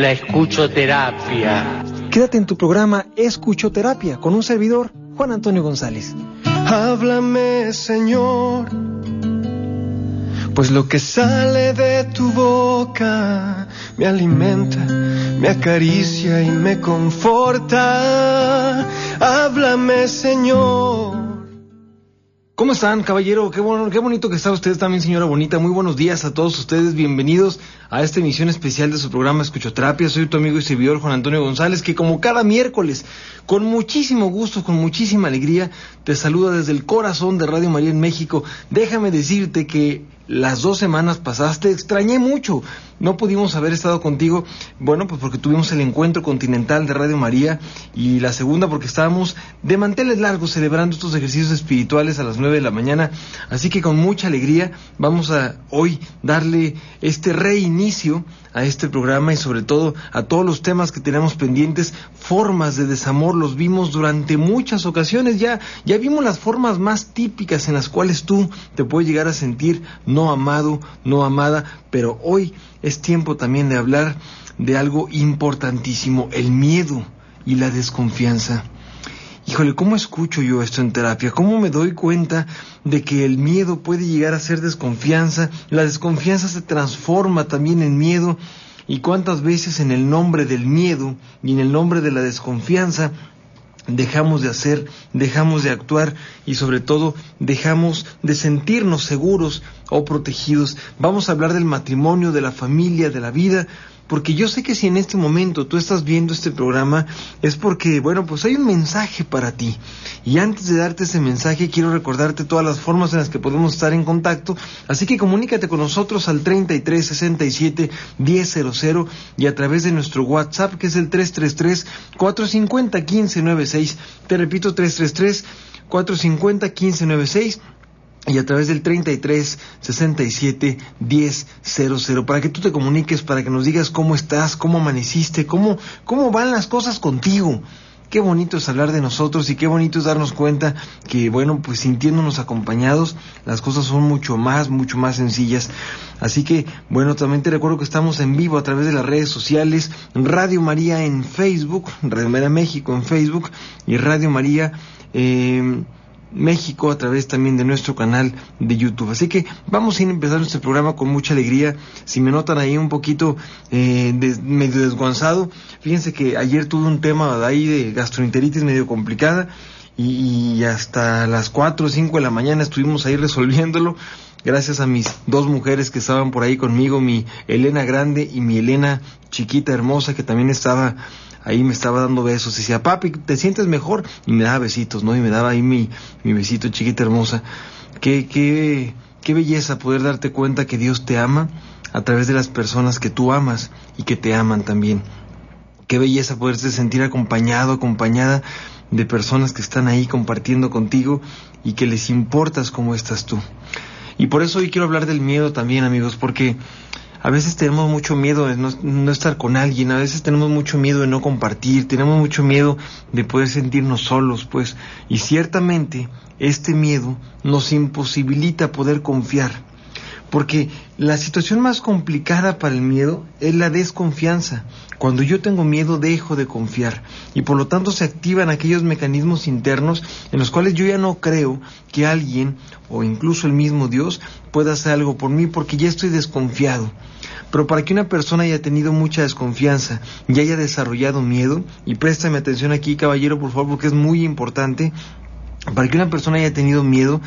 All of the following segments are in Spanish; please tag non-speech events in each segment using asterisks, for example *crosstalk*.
la escuchoterapia. Quédate en tu programa Escuchoterapia con un servidor, Juan Antonio González. Háblame, Señor, pues lo que sale de tu boca me alimenta, me acaricia y me conforta. Háblame, Señor. ¿Cómo están, caballero? Qué, bueno, qué bonito que está usted también, señora bonita. Muy buenos días a todos ustedes. Bienvenidos a esta emisión especial de su programa Escuchoterapia. Soy tu amigo y servidor Juan Antonio González, que como cada miércoles, con muchísimo gusto, con muchísima alegría, te saluda desde el corazón de Radio María en México. Déjame decirte que las dos semanas pasadas te extrañé mucho. No pudimos haber estado contigo, bueno, pues porque tuvimos el encuentro continental de Radio María y la segunda porque estábamos de manteles largos celebrando estos ejercicios espirituales a las nueve de la mañana. Así que con mucha alegría vamos a hoy darle este reinicio a este programa y sobre todo a todos los temas que tenemos pendientes, formas de desamor, los vimos durante muchas ocasiones, ya, ya vimos las formas más típicas en las cuales tú te puedes llegar a sentir no amado, no amada, pero hoy es tiempo también de hablar de algo importantísimo, el miedo y la desconfianza. Híjole, ¿cómo escucho yo esto en terapia? ¿Cómo me doy cuenta de que el miedo puede llegar a ser desconfianza? La desconfianza se transforma también en miedo. ¿Y cuántas veces en el nombre del miedo y en el nombre de la desconfianza dejamos de hacer, dejamos de actuar y sobre todo dejamos de sentirnos seguros o protegidos? Vamos a hablar del matrimonio, de la familia, de la vida, porque yo sé que si en este momento tú estás viendo este programa es porque, bueno, pues hay un mensaje para ti. Y antes de darte ese mensaje, quiero recordarte todas las formas en las que podemos estar en contacto. Así que comunícate con nosotros al 33 67 1000 y a través de nuestro WhatsApp, que es el 333 450 1596. Te repito, 333 450 1596 y a través del 33 67 10 00 para que tú te comuniques, para que nos digas cómo estás, cómo amaneciste, cómo, cómo van las cosas contigo. Qué bonito es hablar de nosotros y qué bonito es darnos cuenta que, bueno, pues sintiéndonos acompañados, las cosas son mucho más, mucho más sencillas. Así que, bueno, también te recuerdo que estamos en vivo a través de las redes sociales, Radio María en Facebook, Radio María México en Facebook y Radio María... Eh, México a través también de nuestro canal de YouTube. Así que vamos a ir empezando este programa con mucha alegría. Si me notan ahí un poquito eh, medio desguanzado, fíjense que ayer tuve un tema de ahí de gastroenteritis medio complicada y, hasta las 4 o 5 de la mañana estuvimos ahí *laughs* resolviéndolo. Gracias a mis dos mujeres que estaban por ahí conmigo, mi Elena Grande y mi Elena chiquita hermosa que también estaba ahí me estaba dando besos. Decía, papi, ¿te sientes mejor? Y me daba besitos, ¿no? Y me daba ahí mi, mi besito chiquita hermosa. Qué, qué, qué belleza poder darte cuenta que Dios te ama a través de las personas que tú amas y que te aman también. Qué belleza poderte sentir acompañado, acompañada de personas que están ahí compartiendo contigo y que les importas cómo estás tú. Y por eso hoy quiero hablar del miedo también, amigos, porque a veces tenemos mucho miedo de no, estar con alguien, a veces tenemos mucho miedo de no compartir, tenemos mucho miedo de poder sentirnos solos, pues, y ciertamente este miedo nos imposibilita poder confiar, porque la situación más complicada para el miedo es la desconfianza. Cuando yo tengo miedo dejo de confiar y por lo tanto se activan aquellos mecanismos internos en los cuales yo ya no creo que alguien o incluso el mismo Dios pueda hacer algo por mí porque ya estoy desconfiado. Pero para que una persona haya tenido mucha desconfianza y haya desarrollado miedo, y préstame atención aquí caballero por favor porque es muy importante, para que una persona haya tenido miedo,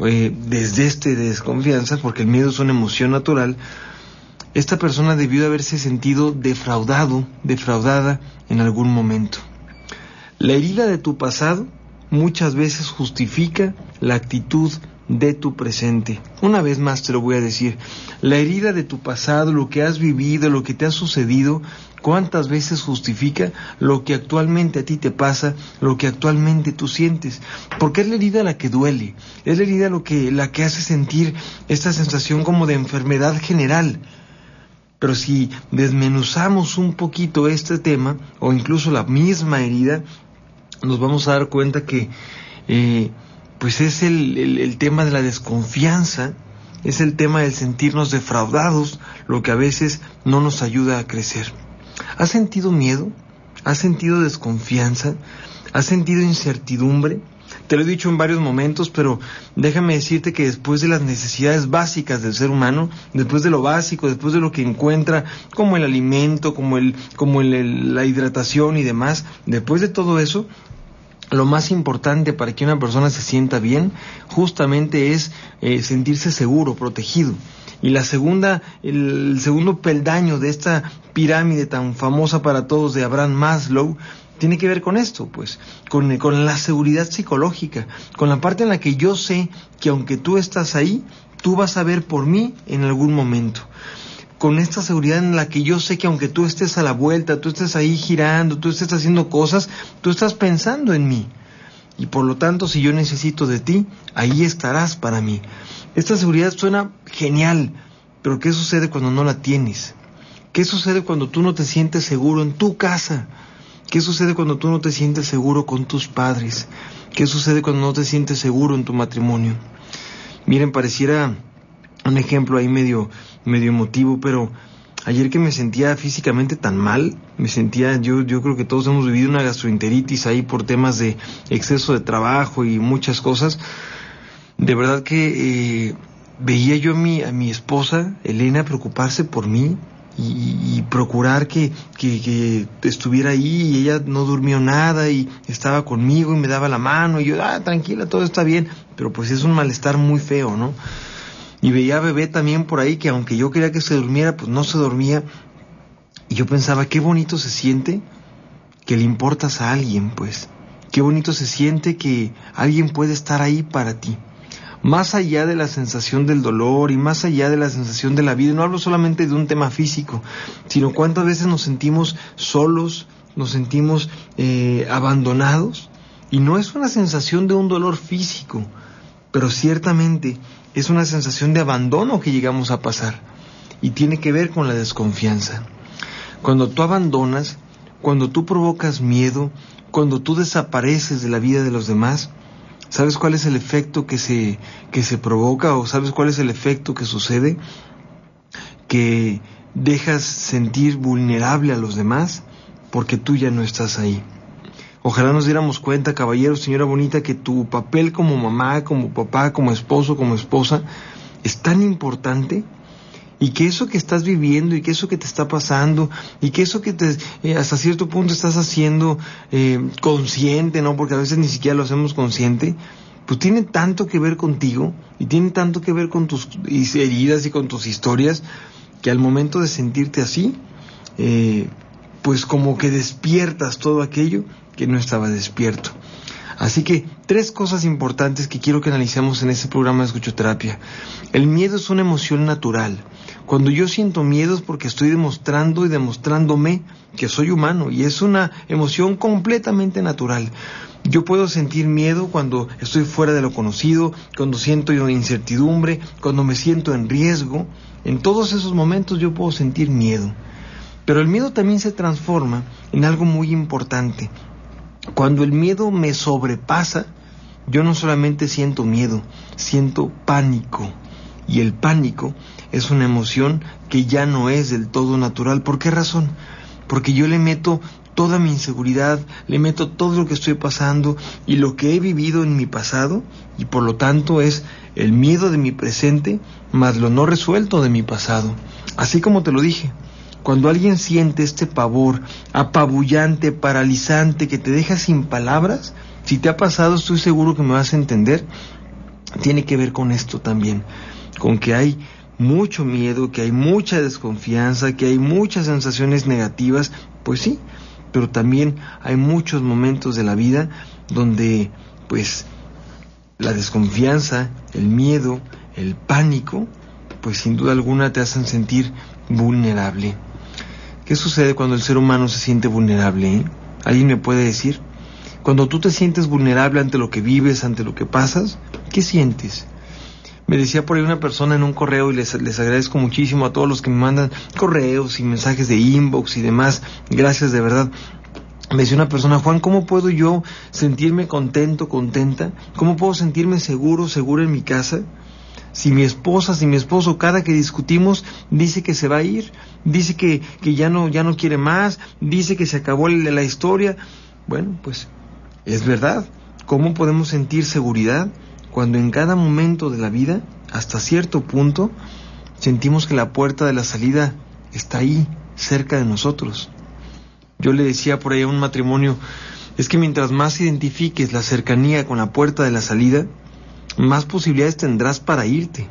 eh, desde este desconfianza, porque el miedo es una emoción natural, esta persona debió de haberse sentido defraudado, defraudada en algún momento. La herida de tu pasado muchas veces justifica la actitud de tu presente. Una vez más te lo voy a decir, la herida de tu pasado, lo que has vivido, lo que te ha sucedido, cuántas veces justifica lo que actualmente a ti te pasa, lo que actualmente tú sientes, porque es la herida la que duele, es la herida lo que la que hace sentir esta sensación como de enfermedad general. Pero si desmenuzamos un poquito este tema, o incluso la misma herida, nos vamos a dar cuenta que eh, pues es el, tema de la desconfianza, es el tema del sentirnos defraudados, lo que a veces no nos ayuda a crecer. ¿Has sentido miedo? ¿Has sentido desconfianza? ¿Has sentido incertidumbre? Te lo he dicho en varios momentos, pero déjame decirte que después de las necesidades básicas del ser humano, después de lo básico, después de lo que encuentra, como el alimento, como el, como la hidratación y demás, después de todo eso, lo más importante para que una persona se sienta bien justamente es eh, sentirse seguro, protegido. Y la segunda, el, segundo peldaño de esta pirámide tan famosa para todos de Abraham Maslow tiene que ver con esto, pues, con, con la seguridad psicológica, con la parte en la que yo sé que aunque tú estás ahí, tú vas a ver por mí en algún momento con esta seguridad en la que yo sé que aunque tú estés a la vuelta, tú estés ahí girando, tú estés haciendo cosas, tú estás pensando en mí. Y por lo tanto, si yo necesito de ti, ahí estarás para mí. Esta seguridad suena genial, pero ¿qué sucede cuando no la tienes? ¿Qué sucede cuando tú no te sientes seguro en tu casa? ¿Qué sucede cuando tú no te sientes seguro con tus padres? ¿Qué sucede cuando no te sientes seguro en tu matrimonio? Miren, pareciera un ejemplo ahí medio, medio emotivo, pero ayer que me sentía físicamente tan mal, me sentía, yo, yo creo que todos hemos vivido una gastroenteritis ahí por temas de exceso de trabajo y muchas cosas. De verdad que eh, veía yo a mi, a mi esposa, Elena, preocuparse por mí, y, procurar que, que, que, estuviera ahí y ella no durmió nada y estaba conmigo y me daba la mano y yo, ah, tranquila, todo está bien, pero pues es un malestar muy feo, ¿no? Y veía a bebé también por ahí que aunque yo quería que se durmiera, pues no se dormía. Y yo pensaba, qué bonito se siente que le importas a alguien, pues. Qué bonito se siente que alguien puede estar ahí para ti. Más allá de la sensación del dolor y más allá de la sensación de la vida, no hablo solamente de un tema físico, sino cuántas veces nos sentimos solos, nos sentimos eh, abandonados. Y no es una sensación de un dolor físico, pero ciertamente es una sensación de abandono que llegamos a pasar y tiene que ver con la desconfianza. Cuando tú abandonas, cuando tú provocas miedo, cuando tú desapareces de la vida de los demás, ¿sabes cuál es el efecto que se, que se provoca o sabes cuál es el efecto que sucede? Que dejas sentir vulnerable a los demás porque tú ya no estás ahí. Ojalá nos diéramos cuenta, caballero, señora bonita, que tu papel como mamá, como papá, como esposo, como esposa, es tan importante y que eso que estás viviendo y que eso que te está pasando y que eso que te, eh, hasta cierto punto estás haciendo eh, consciente, ¿no? Porque a veces ni siquiera lo hacemos consciente, pues tiene tanto que ver contigo y tiene tanto que ver con tus heridas y con tus historias que al momento de sentirte así, eh, pues como que despiertas todo aquello que no estaba despierto. Así que tres cosas importantes que quiero que analicemos en este programa de escuchoterapia. El miedo es una emoción natural. Cuando yo siento miedo es porque estoy demostrando y demostrándome que soy humano y es una emoción completamente natural. Yo puedo sentir miedo cuando estoy fuera de lo conocido, cuando siento incertidumbre, cuando me siento en riesgo. En todos esos momentos yo puedo sentir miedo. Pero el miedo también se transforma en algo muy importante, cuando el miedo me sobrepasa, yo no solamente siento miedo, siento pánico. Y el pánico es una emoción que ya no es del todo natural. ¿Por qué razón? Porque yo le meto toda mi inseguridad, le meto todo lo que estoy pasando y lo que he vivido en mi pasado y por lo tanto es el miedo de mi presente más lo no resuelto de mi pasado. Así como te lo dije, cuando alguien siente este pavor apabullante, paralizante, que te deja sin palabras, si te ha pasado estoy seguro que me vas a entender, tiene que ver con esto también, con que hay mucho miedo, que hay mucha desconfianza, que hay muchas sensaciones negativas, pues sí, pero también hay muchos momentos de la vida donde pues la desconfianza, el miedo, el pánico, pues sin duda alguna te hacen sentir vulnerable. ¿Qué sucede cuando el ser humano se siente vulnerable? Eh? ¿Alguien me puede decir? Cuando tú te sientes vulnerable ante lo que vives, ante lo que pasas, ¿qué sientes? Me decía por ahí una persona en un correo y les, les agradezco muchísimo a todos los que me mandan correos y mensajes de inbox y demás. Gracias de verdad. Me decía una persona, Juan, ¿cómo puedo yo sentirme contento, contenta? ¿Cómo puedo sentirme seguro, seguro en mi casa? Si mi esposa, si mi esposo, cada que discutimos, dice que se va a ir, dice que, que ya, no, ya no quiere más, dice que se acabó la historia. Bueno, pues es verdad. ¿Cómo podemos sentir seguridad cuando en cada momento de la vida, hasta cierto punto, sentimos que la puerta de la salida está ahí, cerca de nosotros? Yo le decía por ahí a un matrimonio, es que mientras más identifiques la cercanía con la puerta de la salida, más posibilidades tendrás para irte.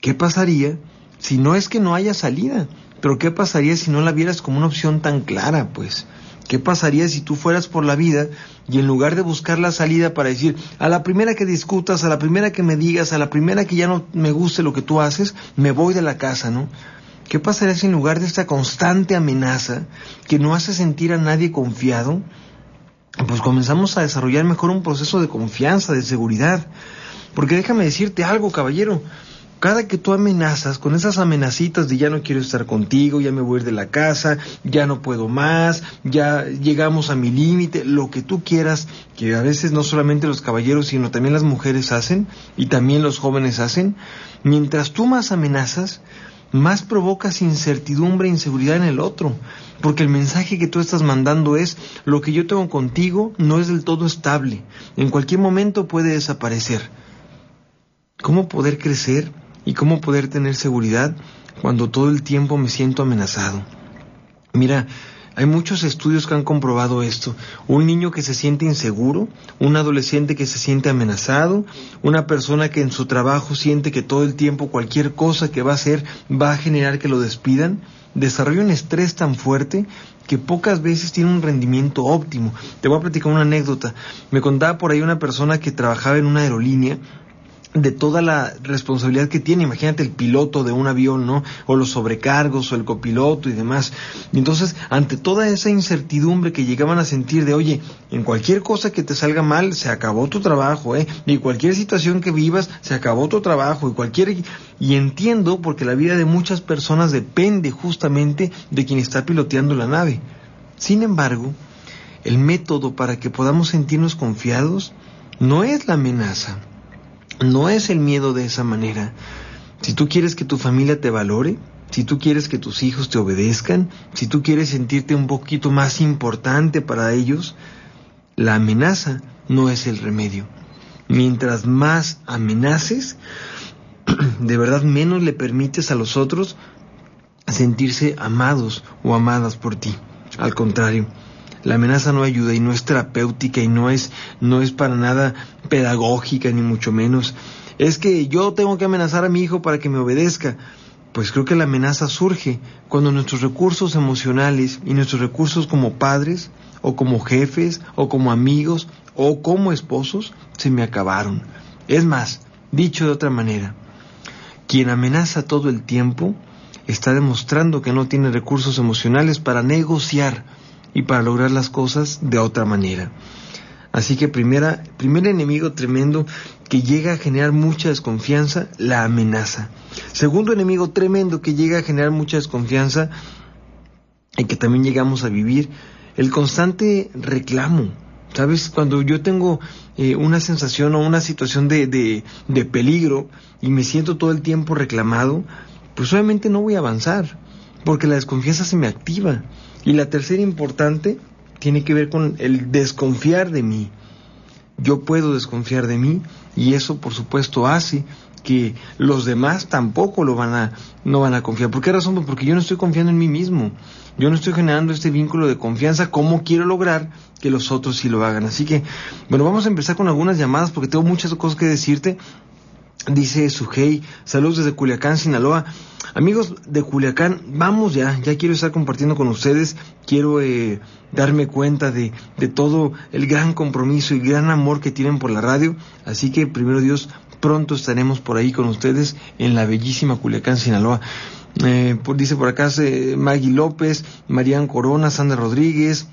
¿Qué pasaría si no es que no haya salida? Pero ¿qué pasaría si no la vieras como una opción tan clara, pues? ¿Qué pasaría si tú fueras por la vida y en lugar de buscar la salida para decir, a la primera que discutas, a la primera que me digas, a la primera que ya no me guste lo que tú haces, me voy de la casa, ¿no? ¿Qué pasaría si en lugar de esta constante amenaza que no hace sentir a nadie confiado, pues comenzamos a desarrollar mejor un proceso de confianza, de seguridad? Porque déjame decirte algo, caballero, cada que tú amenazas con esas amenacitas de ya no quiero estar contigo, ya me voy a ir de la casa, ya no puedo más, ya llegamos a mi límite, lo que tú quieras, que a veces no solamente los caballeros, sino también las mujeres hacen y también los jóvenes hacen, mientras tú más amenazas, más provocas incertidumbre e inseguridad en el otro, porque el mensaje que tú estás mandando es, lo que yo tengo contigo no es del todo estable, en cualquier momento puede desaparecer. ¿Cómo poder crecer y cómo poder tener seguridad cuando todo el tiempo me siento amenazado? Mira, hay muchos estudios que han comprobado esto. Un niño que se siente inseguro, un adolescente que se siente amenazado, una persona que en su trabajo siente que todo el tiempo cualquier cosa que va a hacer va a generar que lo despidan, desarrolla un estrés tan fuerte que pocas veces tiene un rendimiento óptimo. Te voy a platicar una anécdota. Me contaba por ahí una persona que trabajaba en una aerolínea de toda la responsabilidad que tiene. Imagínate el piloto de un avión, ¿no? O los sobrecargos, o el copiloto y demás. Y entonces, ante toda esa incertidumbre que llegaban a sentir de, oye, en cualquier cosa que te salga mal, se acabó tu trabajo, ¿eh? Y cualquier situación que vivas, se acabó tu trabajo. Y cualquier... Y entiendo porque la vida de muchas personas depende justamente de quien está piloteando la nave. Sin embargo, el método para que podamos sentirnos confiados no es la amenaza no es el miedo de esa manera. Si tú quieres que tu familia te valore, si tú quieres que tus hijos te obedezcan, si tú quieres sentirte un poquito más importante para ellos, la amenaza no es el remedio. Mientras más amenaces, *clears throat* de verdad menos le permites a los otros sentirse amados o amadas por ti. Al contrario, la amenaza no ayuda y no es terapéutica y no es, no es para nada pedagógica ni mucho menos. Es que yo tengo que amenazar a mi hijo para que me obedezca. Pues creo que la amenaza surge cuando nuestros recursos emocionales y nuestros recursos como padres o como jefes o como amigos o como esposos se me acabaron. Es más, dicho de otra manera, quien amenaza todo el tiempo está demostrando que no tiene recursos emocionales para negociar y para lograr las cosas de otra manera. Así que primera, primer enemigo tremendo que llega a generar mucha desconfianza, la amenaza. Segundo enemigo tremendo que llega a generar mucha desconfianza y que también llegamos a vivir, el constante reclamo. ¿Sabes? Cuando yo tengo eh, una sensación o una situación de, de, de peligro y me siento todo el tiempo reclamado, pues obviamente no voy a avanzar, porque la desconfianza se me activa. Y la tercera importante tiene que ver con el desconfiar de mí. Yo puedo desconfiar de mí y eso por supuesto hace que los demás tampoco lo van a no van a confiar. ¿Por qué razón? Pues porque yo no estoy confiando en mí mismo. Yo no estoy generando este vínculo de confianza. ¿Cómo quiero lograr que los otros sí lo hagan? Así que, bueno, vamos a empezar con algunas llamadas porque tengo muchas cosas que decirte. Dice Sujei, saludos desde Culiacán, Sinaloa. Amigos de Culiacán, vamos ya, ya quiero estar compartiendo con ustedes, quiero eh, darme cuenta de, de todo el gran compromiso y gran amor que tienen por la radio, así que primero Dios, pronto estaremos por ahí con ustedes en la bellísima Culiacán, Sinaloa. Eh, dice por acá eh, Maggie López, Marian Corona, Sandra Rodríguez,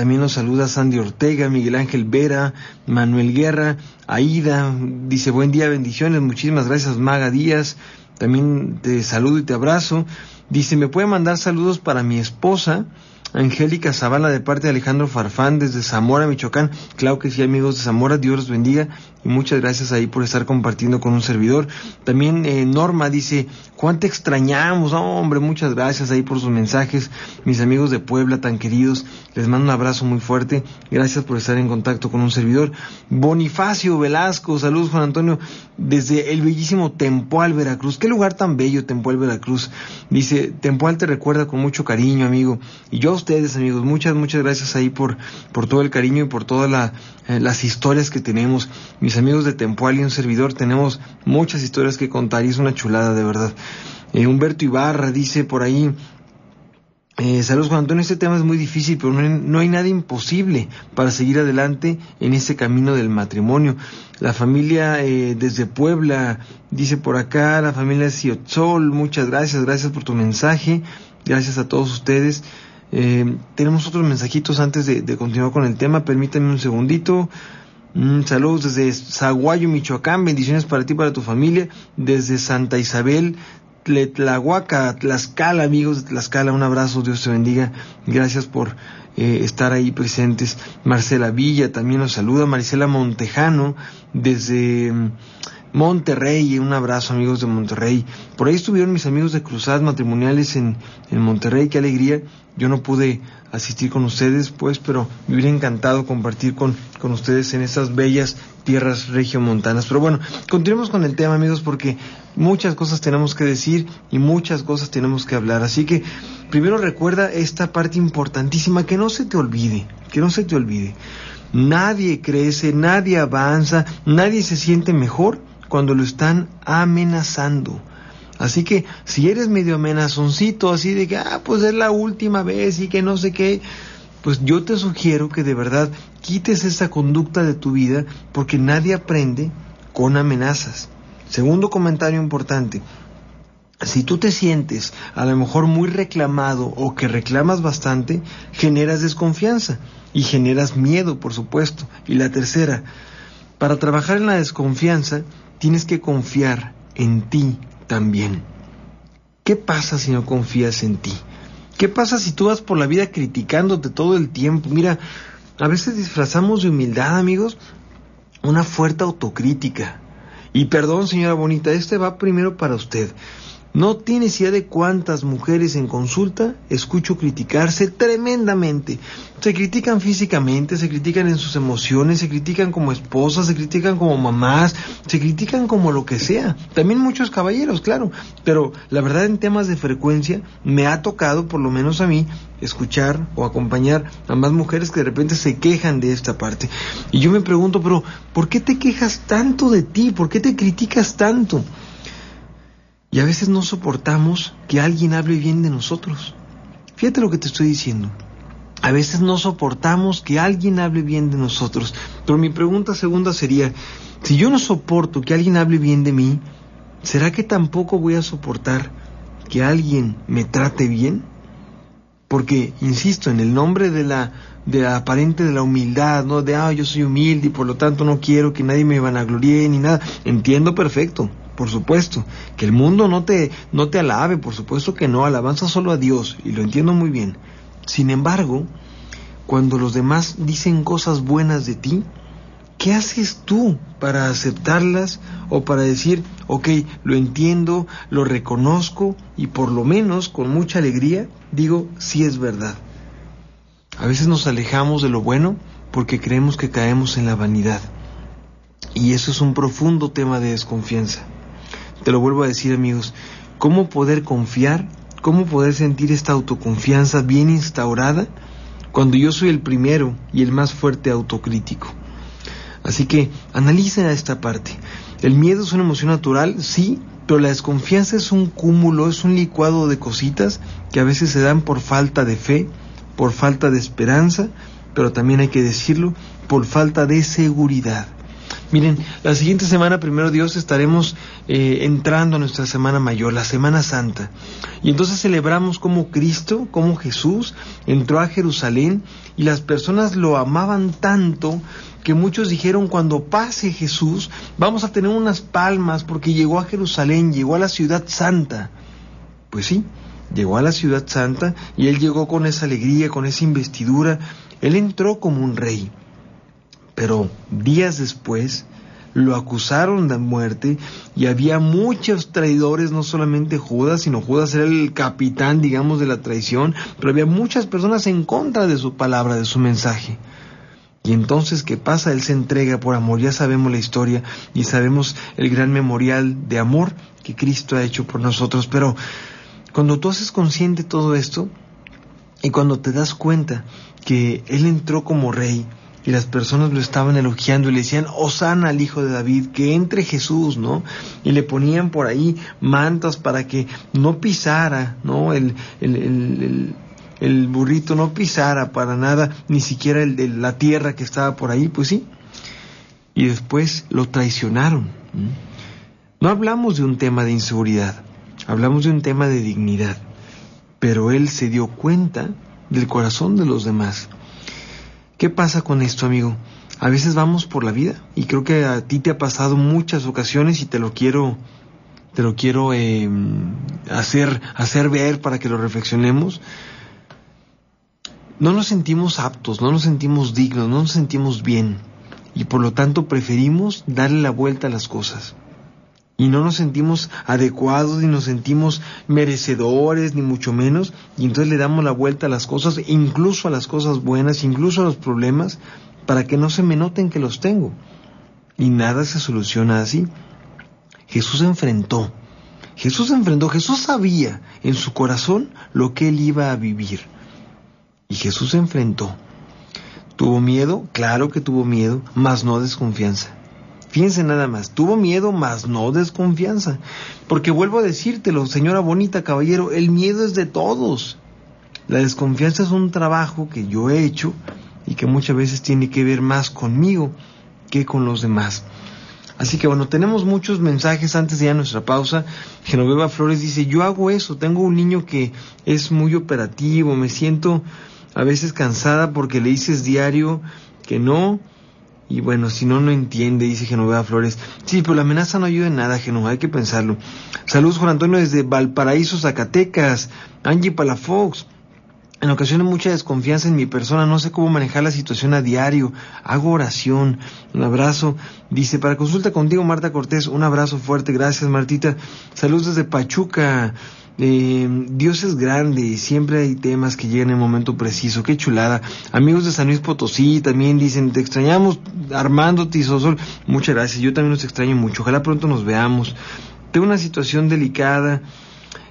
también nos saluda Sandy Ortega, Miguel Ángel Vera, Manuel Guerra, Aida, dice buen día, bendiciones, muchísimas gracias Maga Díaz, también te saludo y te abrazo. Dice, me puede mandar saludos para mi esposa, Angélica Zavala, de parte de Alejandro Farfán, desde Zamora, Michoacán. Claro que sí, amigos de Zamora, Dios los bendiga y muchas gracias ahí por estar compartiendo con un servidor. También eh, Norma dice, ¿cuánto extrañamos? hombre, muchas gracias ahí por sus mensajes. Mis amigos de Puebla tan queridos, les mando un abrazo muy fuerte. Gracias por estar en contacto con un servidor. Bonifacio Velasco, saludos Juan Antonio, desde el bellísimo Tempoal, Veracruz. Qué lugar tan bello, Tempoal, Veracruz. Dice, Tempoal te recuerda con mucho cariño, amigo. Y yo ustedes, amigos, muchas, muchas gracias ahí por, por todo el cariño y por todas eh, las historias que tenemos mis amigos de Tempoal y un servidor tenemos muchas historias que contar y es una chulada de verdad. Eh, Humberto Ibarra dice por ahí, eh, saludos Juan Antonio, este tema es muy difícil, pero no hay, nada imposible para seguir adelante en este camino del matrimonio. La familia eh, desde Puebla, dice por acá, la familia Ciotzol, muchas gracias, gracias por tu mensaje, gracias a todos ustedes. Eh, tenemos otros mensajitos antes de, continuar con el tema, permítanme un segundito. Mm, saludos desde Zaguayo, Michoacán. Bendiciones para ti y para tu familia. Desde Santa Isabel, Tletlahuaca, Tlaxcala, amigos de Tlaxcala. Un abrazo, Dios te bendiga. Gracias por eh, estar ahí presentes. Marcela Villa también nos saluda. Marisela Montejano, desde Monterrey. Un abrazo, amigos de Monterrey. Por ahí estuvieron mis amigos de Cruzadas Matrimoniales en, en Monterrey. Qué alegría. Yo no pude asistir con ustedes, pues, pero me hubiera encantado compartir con, con ustedes en esas bellas tierras regiomontanas. Pero bueno, continuemos con el tema, amigos, porque muchas cosas tenemos que decir y muchas cosas tenemos que hablar. Así que primero recuerda esta parte importantísima, que no se te olvide, que no se te olvide. Nadie crece, nadie avanza, nadie se siente mejor cuando lo están amenazando. Así que si eres medio amenazoncito, así de que, ah, pues es la última vez y que no sé qué, pues yo te sugiero que de verdad quites esa conducta de tu vida porque nadie aprende con amenazas. Segundo comentario importante, si tú te sientes a lo mejor muy reclamado o que reclamas bastante, generas desconfianza y generas miedo, por supuesto. Y la tercera, para trabajar en la desconfianza, tienes que confiar en ti, también. ¿Qué pasa si no confías en ti? ¿Qué pasa si tú vas por la vida criticándote todo el tiempo? Mira, a veces disfrazamos de humildad, amigos, una fuerte autocrítica. Y perdón, señora bonita, este va primero para usted. No tienes idea de cuántas mujeres en consulta escucho criticarse tremendamente. Se critican físicamente, se critican en sus emociones, se critican como esposas, se critican como mamás, se critican como lo que sea. También muchos caballeros, claro. Pero la verdad en temas de frecuencia me ha tocado, por lo menos a mí, escuchar o acompañar a más mujeres que de repente se quejan de esta parte. Y yo me pregunto, pero ¿por qué te quejas tanto de ti? ¿Por qué te criticas tanto? Y a veces no soportamos que alguien hable bien de nosotros. Fíjate lo que te estoy diciendo. A veces no soportamos que alguien hable bien de nosotros. Pero mi pregunta segunda sería, si yo no soporto que alguien hable bien de mí, ¿será que tampoco voy a soportar que alguien me trate bien? Porque, insisto, en el nombre de la, de la aparente de la humildad, ¿no? De, ah, yo soy humilde y por lo tanto no quiero que nadie me vanaglorie ni nada. Entiendo perfecto por supuesto. Que el mundo no te, no te alabe, por supuesto que no, alabanza solo a Dios, y lo entiendo muy bien. Sin embargo, cuando los demás dicen cosas buenas de ti, ¿qué haces tú para aceptarlas o para decir, ok, lo entiendo, lo reconozco y por lo menos con mucha alegría digo, sí es verdad? A veces nos alejamos de lo bueno porque creemos que caemos en la vanidad. Y eso es un profundo tema de desconfianza. Te lo vuelvo a decir amigos, ¿cómo poder confiar? ¿Cómo poder sentir esta autoconfianza bien instaurada cuando yo soy el primero y el más fuerte autocrítico? Así que analicen esta parte. El miedo es una emoción natural, sí, pero la desconfianza es un cúmulo, es un licuado de cositas que a veces se dan por falta de fe, por falta de esperanza, pero también hay que decirlo, por falta de seguridad. Miren, la siguiente semana, primero Dios, estaremos eh, entrando a nuestra Semana Mayor, la Semana Santa. Y entonces celebramos como Cristo, como Jesús, entró a Jerusalén y las personas lo amaban tanto que muchos dijeron cuando pase Jesús vamos a tener unas palmas porque llegó a Jerusalén, llegó a la ciudad santa. Pues sí, llegó a la ciudad santa y él llegó con esa alegría, con esa investidura, él entró como un rey. Pero días después lo acusaron de muerte y había muchos traidores, no solamente Judas, sino Judas era el capitán, digamos, de la traición, pero había muchas personas en contra de su palabra, de su mensaje. Y entonces, ¿qué pasa? Él se entrega por amor, ya sabemos la historia y sabemos el gran memorial de amor que Cristo ha hecho por nosotros, pero cuando tú haces consciente todo esto y cuando te das cuenta que Él entró como rey, y las personas lo estaban elogiando y le decían, Osana al hijo de David, que entre Jesús, ¿no? Y le ponían por ahí mantas para que no pisara, ¿no? El, el, el, burrito no pisara para nada, ni siquiera el de la tierra que estaba por ahí, pues sí. Y después lo traicionaron. No hablamos de un tema de inseguridad, hablamos de un tema de dignidad, pero él se dio cuenta del corazón de los demás ¿Qué pasa con esto, amigo? A veces vamos por la vida y creo que a ti te ha pasado muchas ocasiones y te lo quiero, te lo quiero em, hacer, hacer ver para que lo reflexionemos. No nos sentimos aptos, no nos sentimos dignos, no nos sentimos bien y por lo tanto preferimos darle la vuelta a las cosas y no nos sentimos adecuados, ni nos sentimos merecedores, ni mucho menos, y entonces le damos la vuelta a las cosas, incluso a las cosas buenas, incluso a los problemas, para que no se me noten que los tengo. Y nada se soluciona así. Jesús enfrentó, Jesús enfrentó, Jesús sabía en su corazón lo que él iba a vivir. Y Jesús enfrentó. ¿Tuvo miedo? Claro que tuvo miedo, mas no desconfianza. Fíjense nada más, tuvo miedo, mas no desconfianza. Porque vuelvo a decírtelo, señora bonita, caballero, el miedo es de todos. La desconfianza es un trabajo que yo he hecho y que muchas veces tiene que ver más conmigo que con los demás. Así que bueno, tenemos muchos mensajes antes de ir a nuestra pausa. Genoveva Flores dice, yo hago eso, tengo un niño que es muy operativo, me siento a veces cansada porque le dices diario que no, y bueno, si no, no entiende, dice Genoveva Flores. Sí, pero la amenaza no ayuda en nada, Genoveva, hay que pensarlo. Saludos, Juan Antonio, desde Valparaíso, Zacatecas. Angie Palafox. En ocasiones mucha desconfianza en mi persona, no sé cómo manejar la situación a diario. Hago oración. Un abrazo. Dice, para consulta contigo, Marta Cortés, un abrazo fuerte. Gracias, Martita. Saludos desde Pachuca. Eh, Dios es grande y siempre hay temas que llegan en el momento preciso. Qué chulada. Amigos de San Luis Potosí también dicen, te extrañamos Armando Tizosol. Muchas gracias. Yo también los extraño mucho. Ojalá pronto nos veamos. Tengo una situación delicada.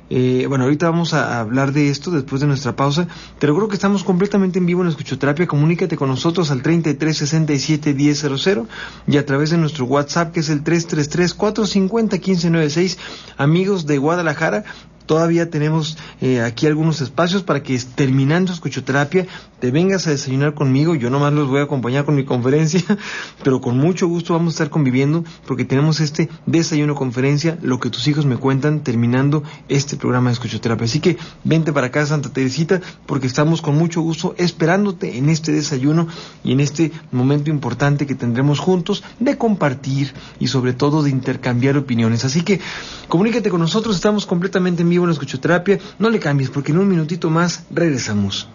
Eh, bueno, ahorita vamos a hablar de esto después de nuestra pausa. Te recuerdo que estamos completamente en vivo en Escuchoterapia. Comunícate con nosotros al 3367 1000 y a través de nuestro WhatsApp que es el 333 450 1596. Amigos de Guadalajara, Todavía tenemos eh, aquí algunos espacios para que terminando escuchoterapia te vengas a desayunar conmigo. Yo nomás los voy a acompañar con mi conferencia, *laughs* pero con mucho gusto vamos a estar conviviendo porque tenemos este desayuno conferencia, lo que tus hijos me cuentan terminando este programa de escuchoterapia. Así que vente para acá, Santa Teresita, porque estamos con mucho gusto esperándote en este desayuno y en este momento importante que tendremos juntos de compartir y sobre todo de intercambiar opiniones. Así que comunícate con nosotros, estamos completamente en vivo en Escuchoterapia. No le cambies porque en un minutito más regresamos.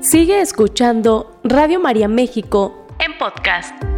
Sigue escuchando Radio María México en podcast.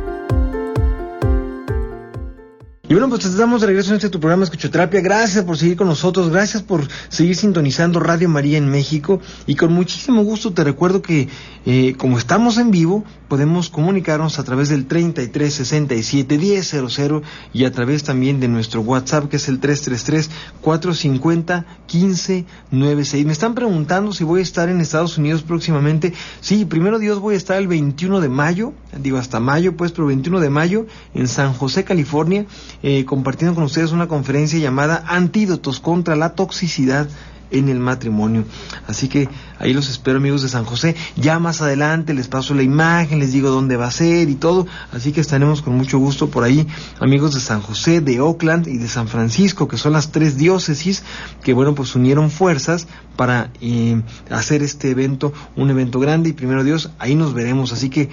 Y bueno, pues estamos de regreso en este tu programa Escuchoterapia. Gracias por seguir con nosotros, gracias por seguir sintonizando Radio María en México. Y con muchísimo gusto te recuerdo que eh, como estamos en vivo, podemos comunicarnos a través del 33 67 1000 y a través también de nuestro WhatsApp que es el 333 450 1596. Me están preguntando si voy a estar en Estados Unidos próximamente. Sí, primero Dios voy a estar el 21 de mayo, digo hasta mayo pues, pero 21 de mayo en San José, California, eh, compartiendo con ustedes una conferencia llamada Antídotos contra la toxicidad en el matrimonio. Así que ahí los espero amigos de San José. Ya más adelante les paso la imagen, les digo dónde va a ser y todo. Así que estaremos con mucho gusto por ahí, amigos de San José, de Oakland y de San Francisco, que son las tres diócesis que bueno pues unieron fuerzas para eh, hacer este evento, un evento grande y primero Dios, ahí nos veremos. Así que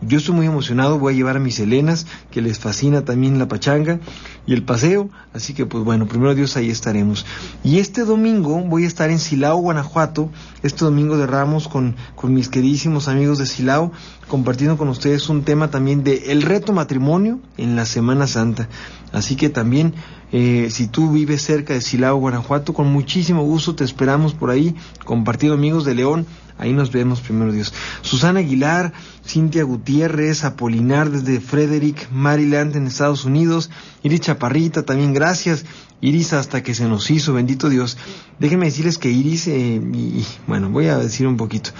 yo estoy muy emocionado, voy a llevar a mis Helenas, que les fascina también la pachanga y el paseo, así que pues bueno, primero Dios ahí estaremos. Y este domingo voy a estar en Silao, Guanajuato, este domingo de Ramos con, con mis queridísimos amigos de Silao, compartiendo con ustedes un tema también de el reto matrimonio en la Semana Santa. Así que también, eh, si tú vives cerca de Silao, Guanajuato, con muchísimo gusto te esperamos por ahí, compartiendo amigos de León, Ahí nos vemos primero Dios. Susana Aguilar, Cintia Gutiérrez, Apolinar desde Frederick, Maryland en Estados Unidos, Iris Chaparrita también gracias. Iris hasta que se nos hizo, bendito Dios. Déjenme decirles que Iris, eh, y, bueno, voy a decir un poquito.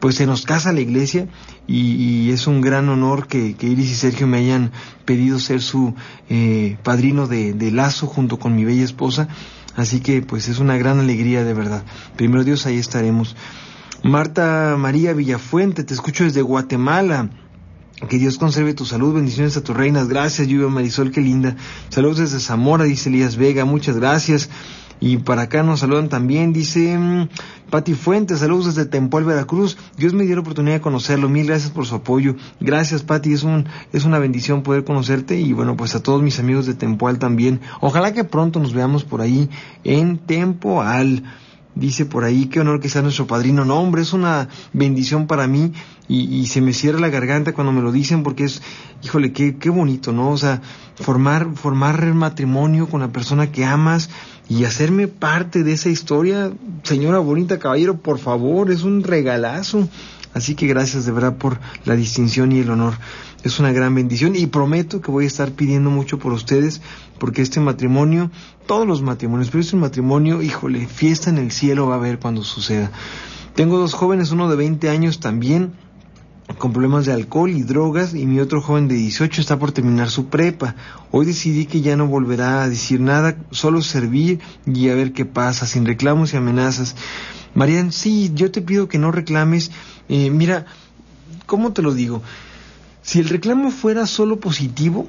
Pues se nos casa la iglesia y, es un gran honor que, Iris y Sergio me hayan pedido ser su eh, padrino de, de lazo junto con mi bella esposa. Así que pues es una gran alegría de verdad. Primero Dios, ahí estaremos. Marta María Villafuente, te escucho desde Guatemala. Que Dios conserve tu salud, bendiciones a tus reinas. Gracias, Lluvia Marisol, qué linda. Saludos desde Zamora, dice Elías Vega, muchas gracias. Y para acá nos saludan también, dice mm, Pati Fuentes, saludos desde Tempoal, Veracruz. Dios me dio la oportunidad de conocerlo, mil gracias por su apoyo. Gracias, Pati, es, un, es una bendición poder conocerte y bueno, pues a todos mis amigos de Tempoal también. Ojalá que pronto nos veamos por ahí en Tempoal. Dice por ahí, qué honor que sea nuestro padrino. No, hombre, es una bendición para mí y, se me cierra la garganta cuando me lo dicen porque es, híjole, qué, qué bonito, ¿no? O sea, formar, formar el matrimonio con la persona que amas y hacerme parte de esa historia, señora bonita caballero, por favor, es un regalazo. Así que gracias de verdad por la distinción y el honor. Es una gran bendición y prometo que voy a estar pidiendo mucho por ustedes porque este matrimonio, todos los matrimonios, pero este matrimonio, híjole, fiesta en el cielo va a haber cuando suceda. Tengo dos jóvenes, uno de 20 años también, con problemas de alcohol y drogas y mi otro joven de 18 está por terminar su prepa. Hoy decidí que ya no volverá a decir nada, solo servir y a ver qué pasa, sin reclamos y amenazas. Marian, sí, yo te pido que no reclames. Eh, mira, ¿cómo te lo digo? Si el reclamo fuera solo positivo,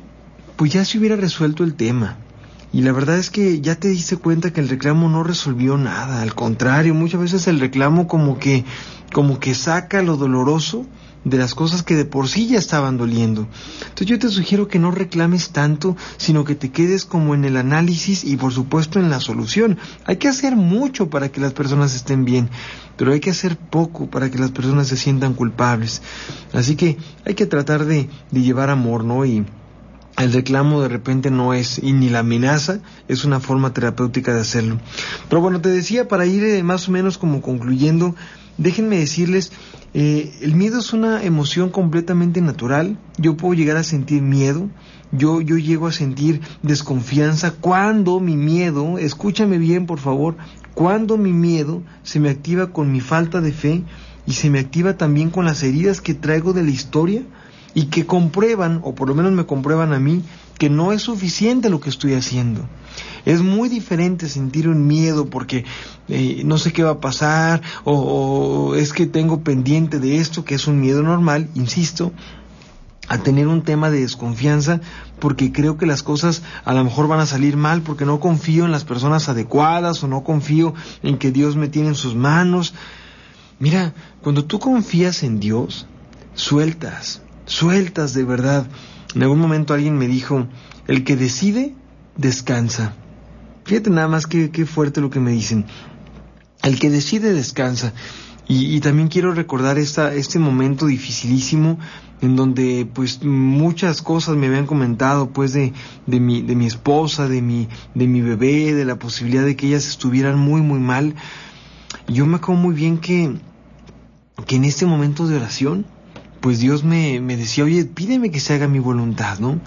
pues ya se hubiera resuelto el tema. Y la verdad es que ya te diste cuenta que el reclamo no resolvió nada, al contrario, muchas veces el reclamo como que como que saca lo doloroso de las cosas que de por sí ya estaban doliendo. Entonces yo te sugiero que no reclames tanto, sino que te quedes como en el análisis y por supuesto en la solución. Hay que hacer mucho para que las personas estén bien, pero hay que hacer poco para que las personas se sientan culpables. Así que hay que tratar de, de llevar amor, ¿no? Y el reclamo de repente no es, y ni la amenaza, es una forma terapéutica de hacerlo. Pero bueno, te decía, para ir eh, más o menos como concluyendo, déjenme decirles, eh, el miedo es una emoción completamente natural. Yo puedo llegar a sentir miedo, yo, yo llego a sentir desconfianza cuando mi miedo, escúchame bien por favor, cuando mi miedo se me activa con mi falta de fe y se me activa también con las heridas que traigo de la historia y que comprueban, o por lo menos me comprueban a mí, que no es suficiente lo que estoy haciendo. Es muy diferente sentir un miedo porque eh, no sé qué va a pasar o, es que tengo pendiente de esto, que es un miedo normal, insisto, a tener un tema de desconfianza porque creo que las cosas a lo mejor van a salir mal porque no confío en las personas adecuadas o no confío en que Dios me tiene en sus manos. Mira, cuando tú confías en Dios, sueltas, sueltas de verdad. En algún momento alguien me dijo, el que decide, descansa. Fíjate nada más qué, qué fuerte lo que me dicen. El que decide, descansa. Y, también quiero recordar esta, este momento dificilísimo en donde pues muchas cosas me habían comentado pues de, de, mi, de mi esposa, de mi, de mi bebé, de la posibilidad de que ellas estuvieran muy muy mal. Yo me acuerdo muy bien que, que en este momento de oración pues Dios me, me decía, oye, pídeme que se haga mi voluntad, ¿no?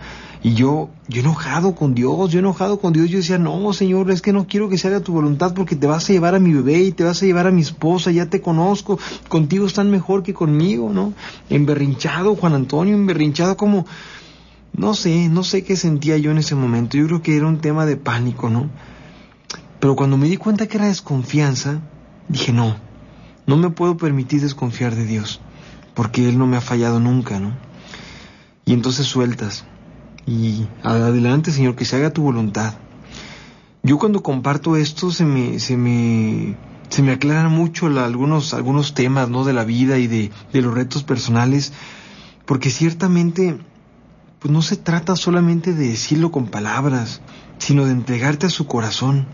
Y yo, yo enojado con Dios, yo enojado con Dios, yo decía, no, Señor, es que no quiero que se haga tu voluntad porque te vas a llevar a mi bebé y te vas a llevar a mi esposa, ya te conozco, contigo están mejor que conmigo, ¿no? Emberrinchado, Juan Antonio, emberrinchado como, no sé, no sé qué sentía yo en ese momento, yo creo que era un tema de pánico, ¿no? Pero cuando me di cuenta que era desconfianza, dije, no, no me puedo permitir desconfiar de Dios, porque Él no me ha fallado nunca, ¿no? Y entonces sueltas, y adelante, Señor, que se haga tu voluntad. Yo cuando comparto esto se me, se me, se me aclaran mucho algunos, algunos temas, ¿no? De la vida y de, de los retos personales, porque ciertamente, pues no se trata solamente de decirlo con palabras, sino de entregarte a su corazón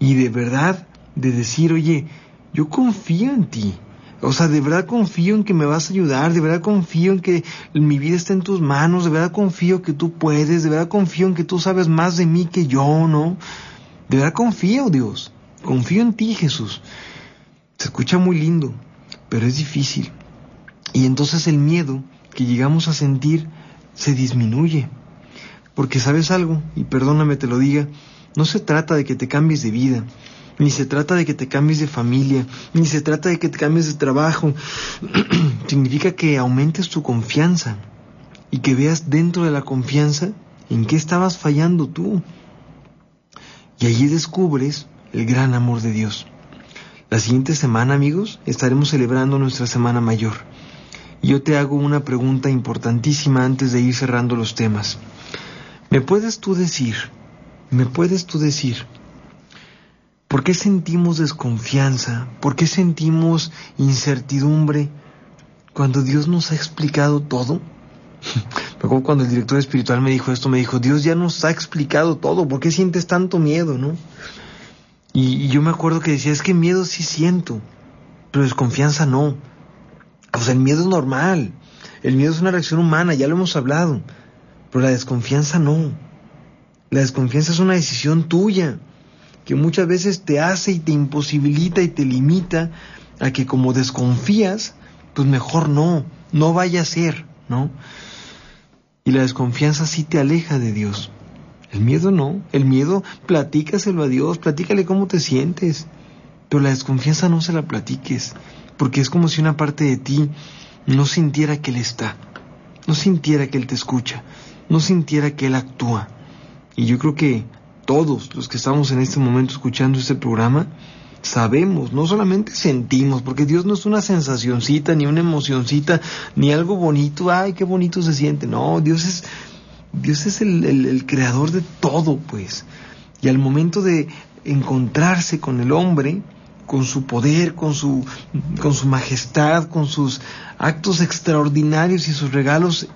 y de verdad de decir, oye, yo confío en ti. O sea, de verdad confío en que me vas a ayudar, de verdad confío en que mi vida está en tus manos, de verdad confío que tú puedes, de verdad confío en que tú sabes más de mí que yo, ¿no? De verdad confío, Dios. Confío en ti, Jesús. Se escucha muy lindo, pero es difícil. Y entonces el miedo que llegamos a sentir se disminuye. Porque sabes algo, y perdóname te lo diga, no se trata de que te cambies de vida, ni se trata de que te cambies de familia, ni se trata de que te cambies de trabajo. *clears throat* Significa que aumentes tu confianza y que veas dentro de la confianza en qué estabas fallando tú. Y allí descubres el gran amor de Dios. La siguiente semana, amigos, estaremos celebrando nuestra Semana Mayor. Yo te hago una pregunta importantísima antes de ir cerrando los temas. ¿Me puedes tú decir, me puedes tú decir, ¿Por qué sentimos desconfianza? ¿Por qué sentimos incertidumbre cuando Dios nos ha explicado todo? *laughs* Me acuerdo cuando el director espiritual me dijo esto, me dijo, Dios ya nos ha explicado todo, ¿por qué sientes tanto miedo, no? Y, yo me acuerdo que decía, es que miedo sí siento, pero desconfianza no. O sea, el miedo es normal, el miedo es una reacción humana, ya lo hemos hablado, pero la desconfianza no. La desconfianza es una decisión tuya que muchas veces te hace y te imposibilita y te limita a que como desconfías, pues mejor no, no vaya a ser, ¿no? Y la desconfianza sí te aleja de Dios. El miedo no, el miedo platícaselo a Dios, platícale cómo te sientes, pero la desconfianza no se la platiques, porque es como si una parte de ti no sintiera que Él está, no sintiera que Él te escucha, no sintiera que Él actúa. Y yo creo que todos los que estamos en este momento escuchando este programa, sabemos, no solamente sentimos, porque Dios no es una sensacioncita, ni una emocioncita, ni algo bonito, ay, qué bonito se siente. No, Dios es, Dios es el, el creador de todo, pues. Y al momento de encontrarse con el hombre, con su poder, con su, con su majestad, con sus actos extraordinarios y sus regalos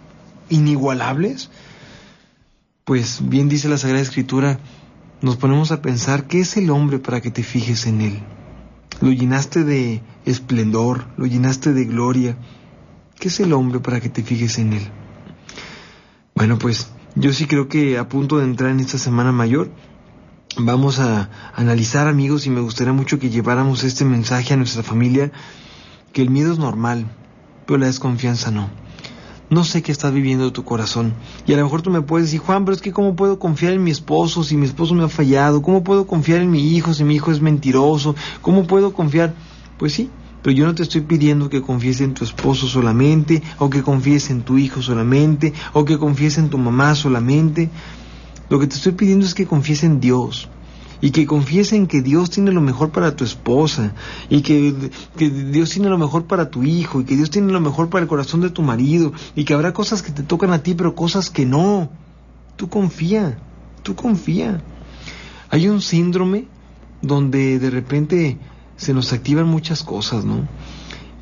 inigualables, pues bien dice la Sagrada Escritura, nos ponemos a pensar, ¿qué es el hombre para que te fijes en él? Lo llenaste de esplendor, lo llenaste de gloria. ¿Qué es el hombre para que te fijes en él? Bueno, pues yo sí creo que a punto de entrar en esta Semana Mayor, vamos a analizar amigos y me gustaría mucho que lleváramos este mensaje a nuestra familia, que el miedo es normal, pero la desconfianza no. No sé qué estás viviendo tu corazón. Y a lo mejor tú me puedes decir, Juan, pero es que ¿cómo puedo confiar en mi esposo si mi esposo me ha fallado? ¿Cómo puedo confiar en mi hijo si mi hijo es mentiroso? ¿Cómo puedo confiar? Pues sí, pero yo no te estoy pidiendo que confíes en tu esposo solamente, o que confíes en tu hijo solamente, o que confíes en tu mamá solamente. Lo que te estoy pidiendo es que confíes en Dios y que confíes en que Dios tiene lo mejor para tu esposa y que, Dios tiene lo mejor para tu hijo y que Dios tiene lo mejor para el corazón de tu marido y que habrá cosas que te tocan a ti pero cosas que no. Tú confía, tú confía. Hay un síndrome donde de repente se nos activan muchas cosas, ¿no?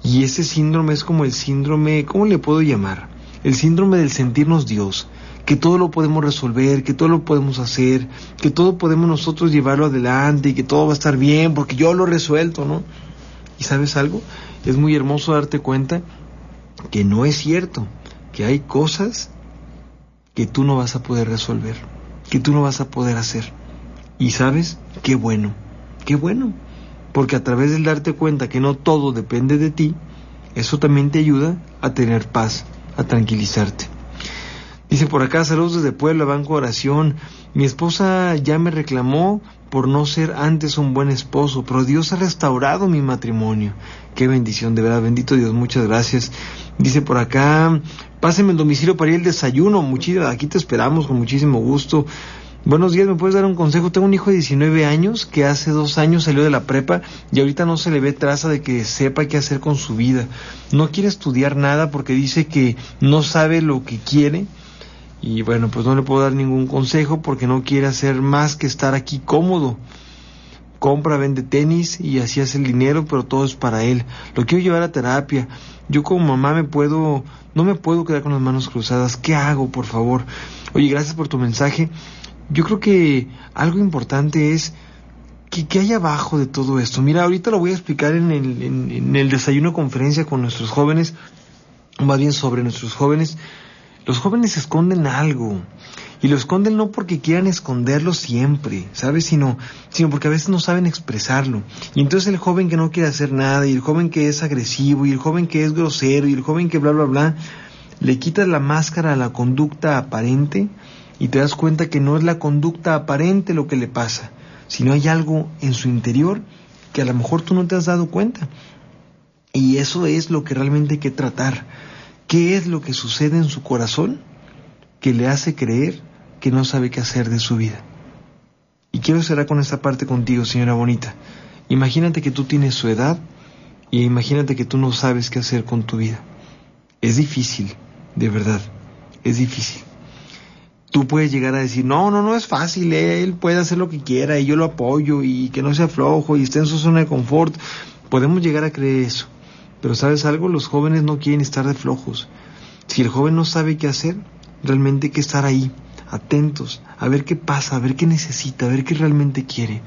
Y ese síndrome es como el síndrome, ¿cómo le puedo llamar? El síndrome del sentirnos Dios que todo lo podemos resolver, que todo lo podemos hacer, que todo podemos nosotros llevarlo adelante y que todo va a estar bien porque yo lo he resuelto, ¿no? ¿Y sabes algo? Es muy hermoso darte cuenta que no es cierto, que hay cosas que tú no vas a poder resolver, que tú no vas a poder hacer. Y sabes, qué bueno, qué bueno, porque a través del darte cuenta que no todo depende de ti, Eso también te ayuda a tener paz, a tranquilizarte. Dice por acá, saludos desde Puebla, Banco Oración. Mi esposa ya me reclamó por no ser antes un buen esposo, pero Dios ha restaurado mi matrimonio. Qué bendición, de verdad, bendito Dios, muchas gracias. Dice por acá, páseme el domicilio para ir al desayuno, muchísimo, aquí te esperamos con muchísimo gusto. Buenos días, ¿me puedes dar un consejo? Tengo un hijo de 19 años que hace dos años salió de la prepa y ahorita no se le ve traza de que sepa qué hacer con su vida. No quiere estudiar nada porque dice que no sabe lo que quiere y bueno, pues no le puedo dar ningún consejo porque no quiere hacer más que estar aquí cómodo. Compra, vende tenis y así hace el dinero, pero todo es para él. Lo quiero llevar a terapia. Yo como mamá me puedo, no me puedo quedar con las manos cruzadas. ¿Qué hago, por favor? Oye, gracias por tu mensaje. Yo creo que algo importante es que, que hay abajo de todo esto. Mira, ahorita lo voy a explicar en el, en, en el desayuno conferencia con nuestros jóvenes, más bien sobre nuestros jóvenes. Los jóvenes esconden algo. Y lo esconden no porque quieran esconderlo siempre, ¿sabes? Sino, sino porque a veces no saben expresarlo. Y entonces el joven que no quiere hacer nada, y el joven que es agresivo, y el joven que es grosero, y el joven que bla, bla, bla, le quitas la máscara a la conducta aparente y te das cuenta que no es la conducta aparente lo que le pasa, sino hay algo en su interior que a lo mejor tú no te has dado cuenta. Y eso es lo que realmente hay que tratar ¿Qué es lo que sucede en su corazón que le hace creer que no sabe qué hacer de su vida? Y quiero cerrar con esta parte contigo, señora bonita. Imagínate que tú tienes su edad y imagínate que tú no sabes qué hacer con tu vida. Es difícil, de verdad, es difícil. Tú puedes llegar a decir, no, no, no es fácil, él puede hacer lo que quiera y yo lo apoyo y que no sea flojo y esté en su zona de confort. Podemos llegar a creer eso. Pero sabes algo, los jóvenes no quieren estar de flojos. Si el joven no sabe qué hacer, realmente hay que estar ahí, atentos, a ver qué pasa, a ver qué necesita, a ver qué realmente quiere.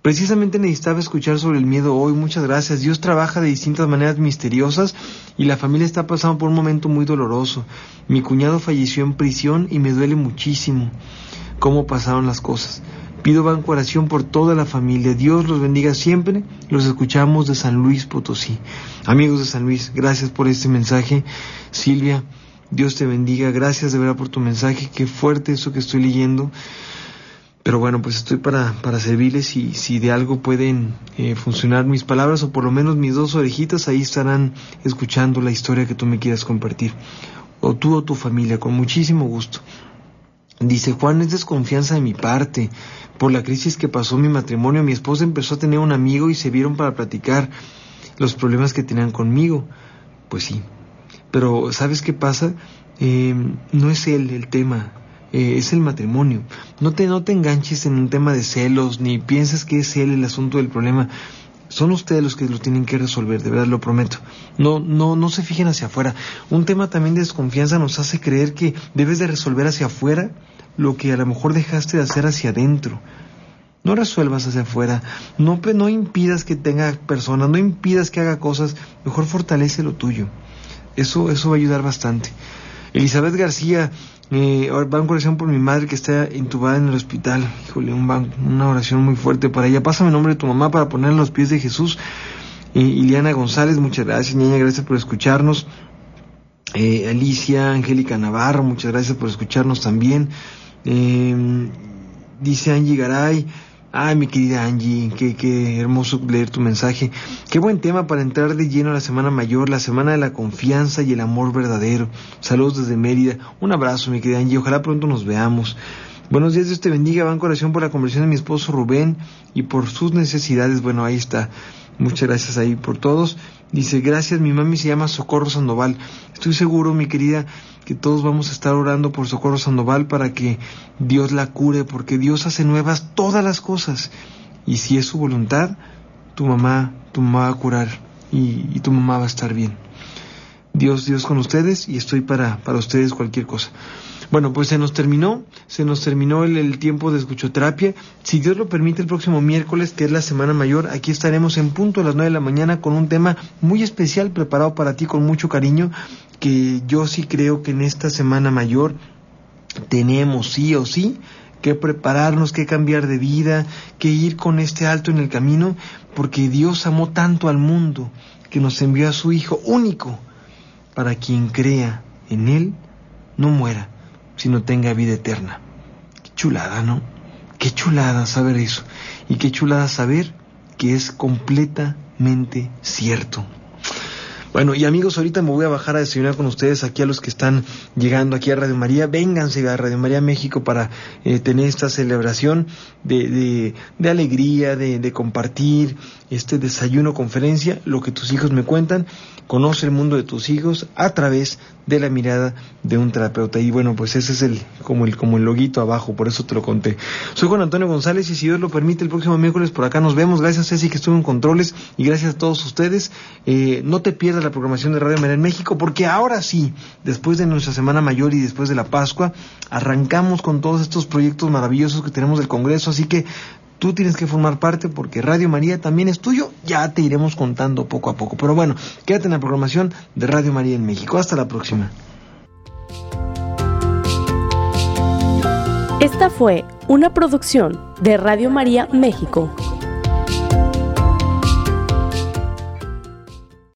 Precisamente necesitaba escuchar sobre el miedo hoy, muchas gracias. Dios trabaja de distintas maneras misteriosas y la familia está pasando por un momento muy doloroso. Mi cuñado falleció en prisión y me duele muchísimo cómo pasaron las cosas. Pido banco oración por toda la familia. Dios los bendiga siempre. Los escuchamos de San Luis Potosí. Amigos de San Luis, gracias por este mensaje. Silvia, Dios te bendiga. Gracias de verdad por tu mensaje. Qué fuerte eso que estoy leyendo. Pero bueno, pues estoy para, para servirles y si de algo pueden eh, funcionar mis palabras o por lo menos mis dos orejitas, ahí estarán escuchando la historia que tú me quieras compartir. O tú o tu familia, con muchísimo gusto. Dice Juan, es desconfianza de mi parte. Por la crisis que pasó mi matrimonio, mi esposa empezó a tener un amigo y se vieron para platicar los problemas que tenían conmigo. Pues sí. Pero ¿sabes qué pasa? Eh, no es él el tema, eh, es el matrimonio. No te, no te enganches en un tema de celos, ni pienses que es él el asunto del problema. Son ustedes los que lo tienen que resolver, de verdad lo prometo. No, no, no se fijen hacia afuera. Un tema también de desconfianza nos hace creer que debes de resolver hacia afuera lo que a lo mejor dejaste de hacer hacia adentro. No resuelvas hacia afuera, no, no impidas que tenga personas, no impidas que haga cosas, mejor fortalece lo tuyo. Eso, eso va a ayudar bastante. Elizabeth García, eh, va en oración por mi madre que está intubada en el hospital. Híjole, un una oración muy fuerte para ella. Pásame el nombre de tu mamá para ponerla en los pies de Jesús. Eh, Iliana González, muchas gracias, niña, gracias por escucharnos. Eh, Alicia, Angélica Navarro, muchas gracias por escucharnos también. Eh, dice Angie Garay, Ay, mi querida Angie, qué, qué hermoso leer tu mensaje. Qué buen tema para entrar de lleno a la Semana Mayor, la Semana de la Confianza y el Amor Verdadero. Saludos desde Mérida. Un abrazo, mi querida Angie. Ojalá pronto nos veamos. Buenos días, Dios te bendiga. Van corazón por la conversión de mi esposo Rubén y por sus necesidades. Bueno, ahí está. Muchas gracias ahí por todos. Dice, gracias, mi mami se llama Socorro Sandoval. Estoy seguro, mi querida, que todos vamos a estar orando por Socorro Sandoval para que Dios la cure, porque Dios hace nuevas todas las cosas. Y si es su voluntad, tu mamá, tu mamá va a curar y, tu mamá va a estar bien. Dios, Dios con ustedes y estoy para, para ustedes cualquier cosa. Bueno, pues se nos terminó, se nos terminó el, tiempo de escuchoterapia. Si Dios lo permite, el próximo miércoles, que es la Semana Mayor, aquí estaremos en punto a las nueve de la mañana con un tema muy especial preparado para ti con mucho cariño, que yo sí creo que en esta Semana Mayor tenemos sí o sí que prepararnos, que cambiar de vida, que ir con este alto en el camino, porque Dios amó tanto al mundo que nos envió a su Hijo único para quien crea en Él no muera, sino tenga vida eterna. Qué chulada, ¿no? Qué chulada saber eso. Y qué chulada saber que es completamente cierto. Bueno, y amigos, ahorita me voy a bajar a desayunar con ustedes aquí a los que están llegando aquí a Radio María. Vénganse a Radio María México para eh, tener esta celebración de, de, de alegría, de, de compartir este desayuno conferencia, lo que tus hijos me cuentan. Conoce el mundo de tus hijos a través de la mirada de un terapeuta. Y bueno, pues ese es el como el como el loguito abajo, por eso te lo conté. Soy Juan Antonio González y si Dios lo permite, el próximo miércoles por acá nos vemos. Gracias Ceci que estuvo en controles y gracias a todos ustedes. Eh, no te pierdas la programación de Radio María en México porque ahora sí, después de nuestra Semana Mayor y después de la Pascua, arrancamos con todos estos proyectos maravillosos que tenemos del Congreso. Así que Tú tienes que formar parte porque Radio María también es tuyo. Ya te iremos contando poco a poco. Pero bueno, quédate en la programación de Radio María en México. Hasta la próxima. Esta fue una producción de Radio María México.